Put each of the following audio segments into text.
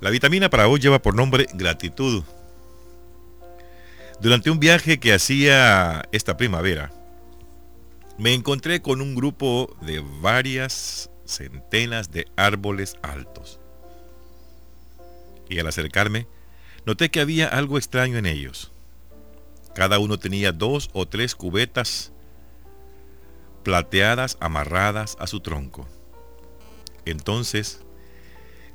La vitamina para hoy lleva por nombre gratitud. Durante un viaje que hacía esta primavera, me encontré con un grupo de varias centenas de árboles altos. Y al acercarme, noté que había algo extraño en ellos. Cada uno tenía dos o tres cubetas plateadas amarradas a su tronco. Entonces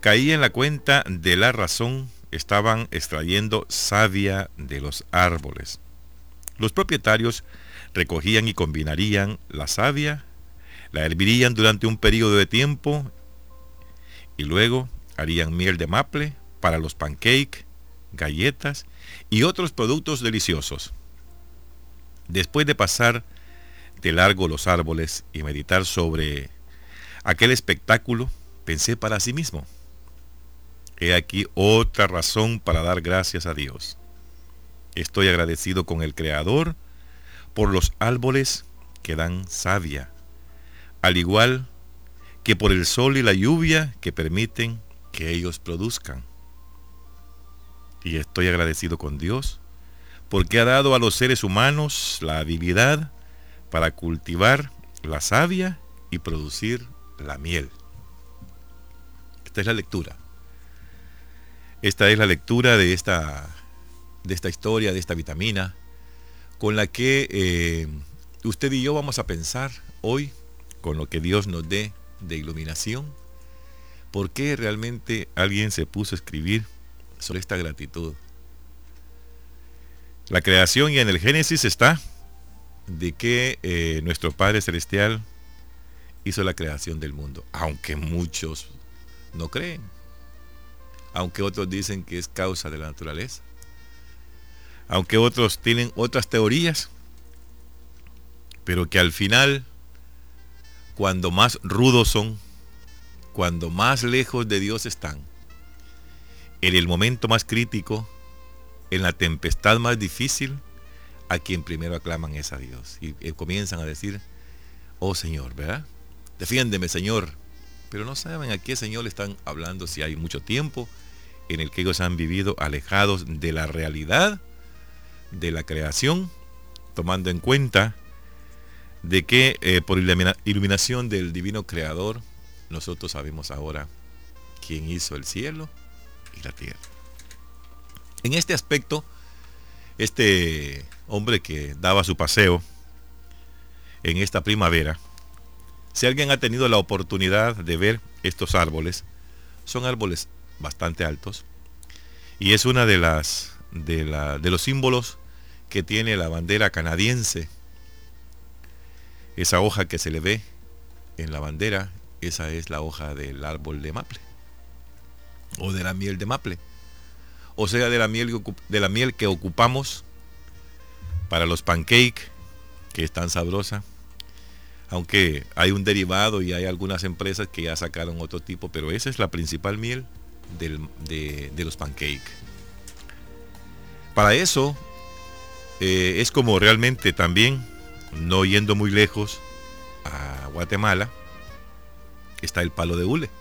Caí en la cuenta de la razón, estaban extrayendo savia de los árboles. Los propietarios recogían y combinarían la savia, la hervirían durante un periodo de tiempo y luego harían miel de maple para los pancakes, galletas y otros productos deliciosos. Después de pasar de largo los árboles y meditar sobre aquel espectáculo, pensé para sí mismo, He aquí otra razón para dar gracias a Dios. Estoy agradecido con el Creador por los árboles que dan savia, al igual que por el sol y la lluvia que permiten que ellos produzcan. Y estoy agradecido con Dios porque ha dado a los seres humanos la habilidad para cultivar la savia y producir la miel. Esta es la lectura. Esta es la lectura de esta, de esta historia, de esta vitamina, con la que eh, usted y yo vamos a pensar hoy, con lo que Dios nos dé de iluminación, por qué realmente alguien se puso a escribir sobre esta gratitud. La creación y en el Génesis está de que eh, nuestro Padre Celestial hizo la creación del mundo, aunque muchos no creen aunque otros dicen que es causa de la naturaleza, aunque otros tienen otras teorías, pero que al final, cuando más rudos son, cuando más lejos de Dios están, en el momento más crítico, en la tempestad más difícil, a quien primero aclaman es a Dios. Y, y comienzan a decir, oh Señor, ¿verdad? Defiéndeme, Señor. Pero no saben a qué Señor le están hablando si hay mucho tiempo, en el que ellos han vivido alejados de la realidad de la creación, tomando en cuenta de que eh, por iluminación del divino creador, nosotros sabemos ahora quién hizo el cielo y la tierra. En este aspecto, este hombre que daba su paseo en esta primavera, si alguien ha tenido la oportunidad de ver estos árboles, son árboles bastante altos. Y es una de las de, la, de los símbolos que tiene la bandera canadiense. Esa hoja que se le ve en la bandera, esa es la hoja del árbol de maple. O de la miel de maple. O sea, de la miel, de la miel que ocupamos para los pancakes, que es tan sabrosa. Aunque hay un derivado y hay algunas empresas que ya sacaron otro tipo, pero esa es la principal miel de, los pancakes. Para eso eh, es como realmente también, no yendo muy lejos a Guatemala, está el palo de hule.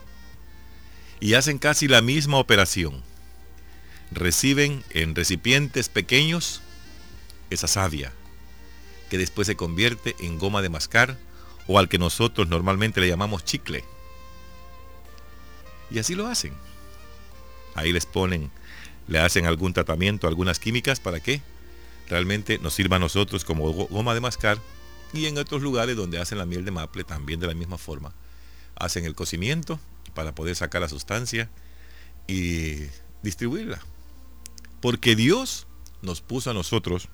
Y hacen casi la misma operación. Reciben en recipientes pequeños esa savia, que después se convierte en goma de mascar o al que nosotros normalmente le llamamos chicle. Y así lo hacen. Ahí les ponen, le hacen algún tratamiento, algunas químicas para que realmente nos sirva a nosotros como goma de mascar. Y en otros lugares donde hacen la miel de maple también de la misma forma. Hacen el cocimiento para poder sacar la sustancia y distribuirla. Porque Dios nos puso a nosotros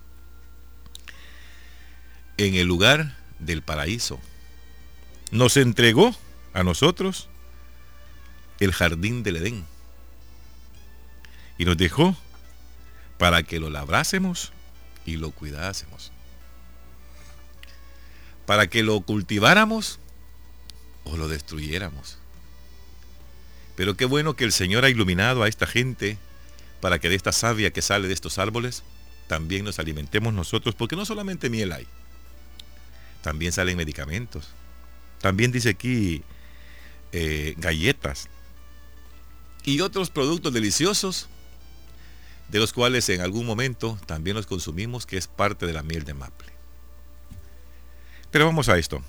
en el lugar del paraíso. Nos entregó a nosotros el jardín del Edén y nos dejó para que lo labrásemos y lo cuidásemos. Para que lo cultiváramos o lo destruyéramos. Pero qué bueno que el Señor ha iluminado a esta gente para que de esta savia que sale de estos árboles también nos alimentemos nosotros, porque no solamente miel hay, también salen medicamentos. También dice aquí eh, galletas, y otros productos deliciosos, de los cuales en algún momento también los consumimos, que es parte de la miel de maple. Pero vamos a esto.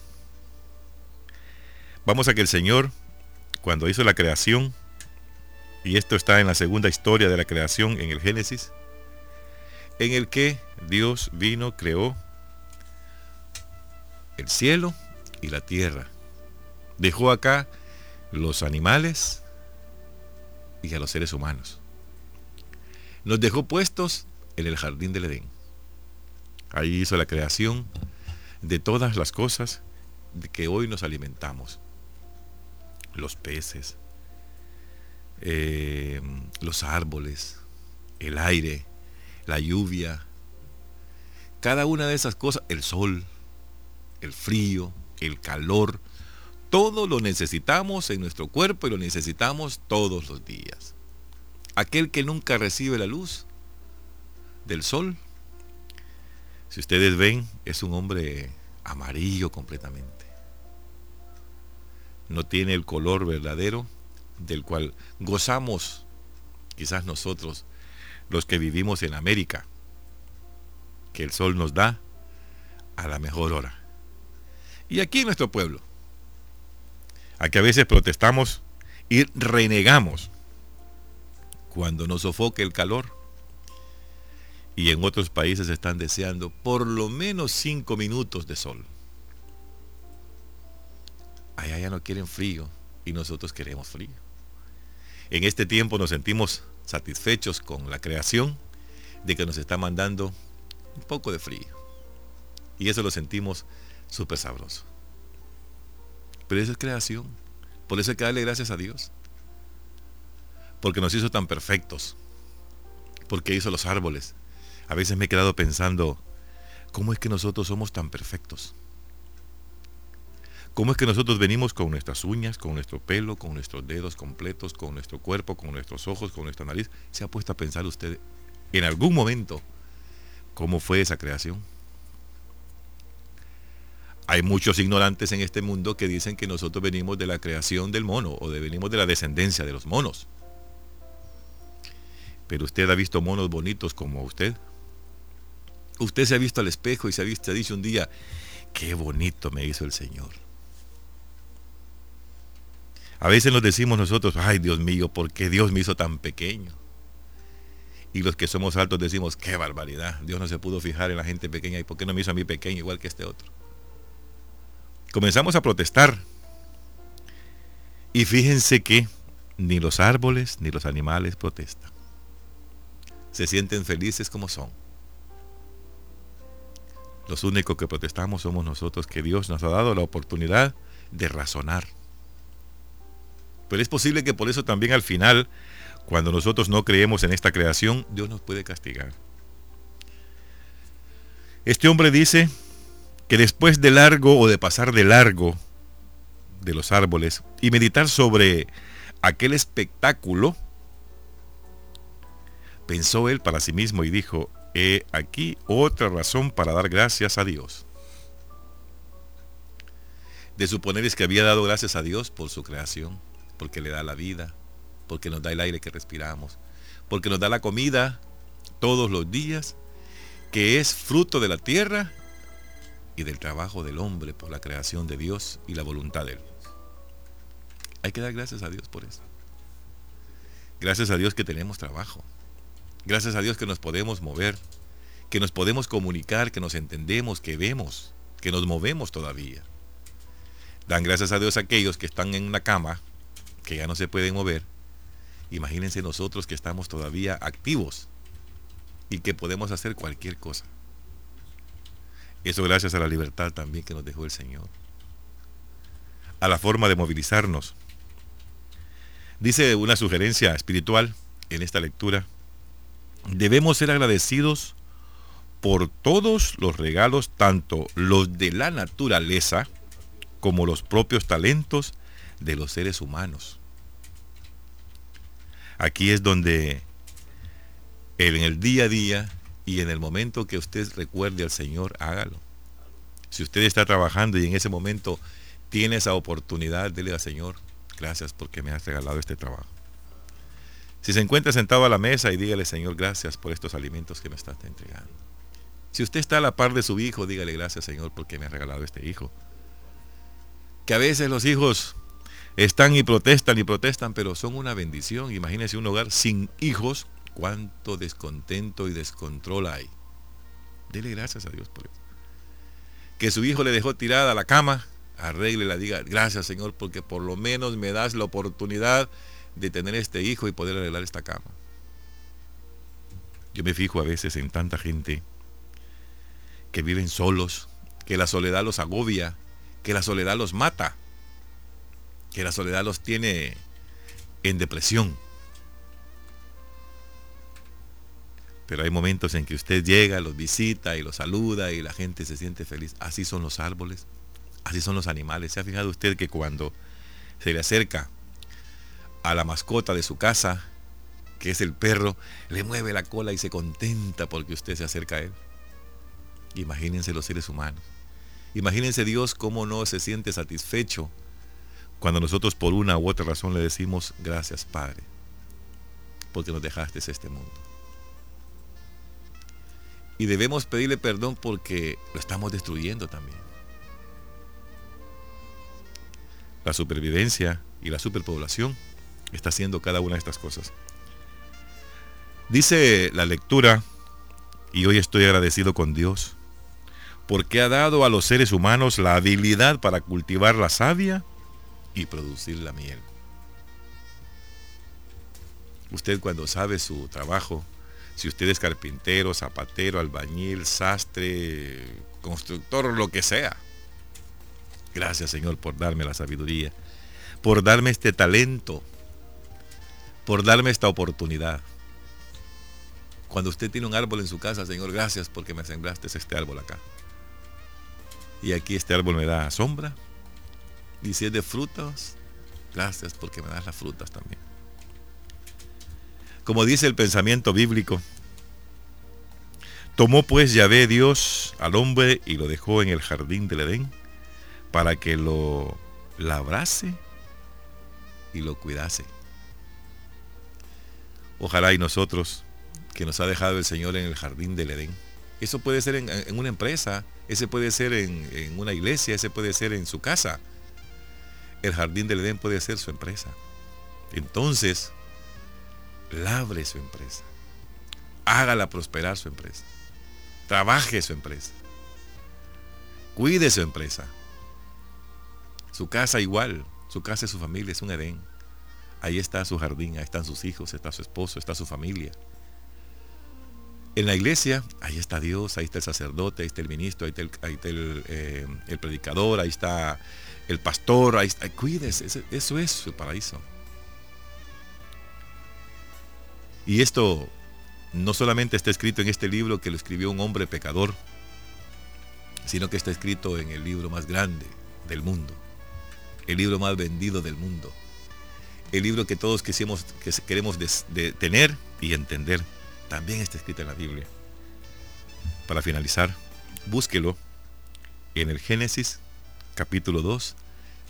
Vamos a que el Señor, cuando hizo la creación, y esto está en la segunda historia de la creación en el Génesis, en el que Dios vino, creó el cielo y la tierra. Dejó acá los animales y a los seres humanos. Nos dejó puestos en el jardín del Edén. Ahí hizo la creación de todas las cosas de que hoy nos alimentamos. Los peces, eh, los árboles, el aire, la lluvia, cada una de esas cosas, el sol, el frío, el calor, todo lo necesitamos en nuestro cuerpo y lo necesitamos todos los días. Aquel que nunca recibe la luz del sol, si ustedes ven, es un hombre amarillo completamente. No tiene el color verdadero del cual gozamos quizás nosotros, los que vivimos en América, que el sol nos da a la mejor hora. Y aquí en nuestro pueblo, a que a veces protestamos y renegamos cuando nos sofoque el calor. Y en otros países están deseando por lo menos cinco minutos de sol. Allá ya no quieren frío y nosotros queremos frío. En este tiempo nos sentimos satisfechos con la creación de que nos está mandando un poco de frío. Y eso lo sentimos súper sabroso. Pero eso es creación. Por eso hay que darle gracias a Dios. Porque nos hizo tan perfectos. Porque hizo los árboles. A veces me he quedado pensando, ¿cómo es que nosotros somos tan perfectos? ¿Cómo es que nosotros venimos con nuestras uñas, con nuestro pelo, con nuestros dedos completos, con nuestro cuerpo, con nuestros ojos, con nuestra nariz? ¿Se ha puesto a pensar usted en algún momento cómo fue esa creación? Hay muchos ignorantes en este mundo que dicen que nosotros venimos de la creación del mono o de, venimos de la descendencia de los monos. Pero usted ha visto monos bonitos como usted. Usted se ha visto al espejo y se ha visto, dice un día, qué bonito me hizo el Señor. A veces nos decimos nosotros, ay Dios mío, ¿por qué Dios me hizo tan pequeño? Y los que somos altos decimos, qué barbaridad, Dios no se pudo fijar en la gente pequeña y ¿por qué no me hizo a mí pequeño igual que este otro? Comenzamos a protestar. Y fíjense que ni los árboles ni los animales protestan. Se sienten felices como son. Los únicos que protestamos somos nosotros, que Dios nos ha dado la oportunidad de razonar. Pero es posible que por eso también al final, cuando nosotros no creemos en esta creación, Dios nos puede castigar. Este hombre dice que después de largo o de pasar de largo de los árboles y meditar sobre aquel espectáculo, pensó él para sí mismo y dijo, he aquí otra razón para dar gracias a Dios. De suponer es que había dado gracias a Dios por su creación, porque le da la vida, porque nos da el aire que respiramos, porque nos da la comida todos los días, que es fruto de la tierra y del trabajo del hombre por la creación de Dios y la voluntad de Él. Hay que dar gracias a Dios por eso. Gracias a Dios que tenemos trabajo. Gracias a Dios que nos podemos mover, que nos podemos comunicar, que nos entendemos, que vemos, que nos movemos todavía. Dan gracias a Dios a aquellos que están en una cama, que ya no se pueden mover. Imagínense nosotros que estamos todavía activos y que podemos hacer cualquier cosa. Eso gracias a la libertad también que nos dejó el Señor. A la forma de movilizarnos. Dice una sugerencia espiritual en esta lectura. Debemos ser agradecidos por todos los regalos, tanto los de la naturaleza como los propios talentos de los seres humanos. Aquí es donde en el día a día y en el momento que usted recuerde al Señor, hágalo. Si usted está trabajando y en ese momento tiene esa oportunidad, dile al Señor, gracias porque me has regalado este trabajo. Si se encuentra sentado a la mesa y dígale, Señor, gracias por estos alimentos que me estás entregando. Si usted está a la par de su hijo, dígale gracias, Señor, porque me ha regalado este hijo. Que a veces los hijos están y protestan y protestan, pero son una bendición. Imagínese un hogar sin hijos, cuánto descontento y descontrol hay. Dele gracias a Dios por eso. Que su hijo le dejó tirada a la cama, arregle la diga, gracias Señor, porque por lo menos me das la oportunidad de tener este hijo y poder arreglar esta cama. Yo me fijo a veces en tanta gente que viven solos, que la soledad los agobia, que la soledad los mata, que la soledad los tiene en depresión. Pero hay momentos en que usted llega, los visita y los saluda y la gente se siente feliz. Así son los árboles, así son los animales. ¿Se ha fijado usted que cuando se le acerca a la mascota de su casa, que es el perro, le mueve la cola y se contenta porque usted se acerca a él. Imagínense los seres humanos. Imagínense Dios cómo no se siente satisfecho cuando nosotros por una u otra razón le decimos gracias Padre, porque nos dejaste este mundo. Y debemos pedirle perdón porque lo estamos destruyendo también. La supervivencia y la superpoblación está haciendo cada una de estas cosas. Dice la lectura, y hoy estoy agradecido con Dios, porque ha dado a los seres humanos la habilidad para cultivar la savia y producir la miel. Usted cuando sabe su trabajo, si usted es carpintero, zapatero, albañil, sastre, constructor, lo que sea, gracias Señor por darme la sabiduría, por darme este talento por darme esta oportunidad. Cuando usted tiene un árbol en su casa, Señor, gracias porque me sembraste este árbol acá. Y aquí este árbol me da sombra. Y si de frutas, gracias porque me das las frutas también. Como dice el pensamiento bíblico, tomó pues Yahvé Dios al hombre y lo dejó en el jardín del Edén para que lo labrase y lo cuidase. Ojalá y nosotros, que nos ha dejado el Señor en el jardín del Edén. Eso puede ser en, una empresa, ese puede ser en, en una iglesia, ese puede ser en su casa. El jardín del Edén puede ser su empresa. Entonces, labre su empresa. Hágala prosperar su empresa. Trabaje su empresa. Cuide su empresa. Su casa igual. Su casa y su familia es un Edén. Ahí está su jardín, ahí están sus hijos, está su esposo, está su familia. En la iglesia, ahí está Dios, ahí está el sacerdote, ahí está el ministro, ahí está el, eh, predicador, ahí está el pastor, ahí está, cuídese, eso es su paraíso. Y esto no solamente está escrito en este libro que lo escribió un hombre pecador, sino que está escrito en el libro más grande del mundo, el libro más vendido del mundo, el libro que todos quisimos, que queremos tener y entender, también está escrito en la Biblia. Para finalizar, búsquelo en el Génesis capítulo 2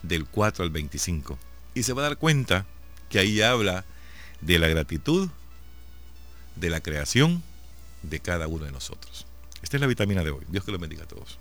del 4 al 25 y se va a dar cuenta que ahí habla de la gratitud, de la creación de cada uno de nosotros. Esta es la vitamina de hoy. Dios que lo bendiga a todos.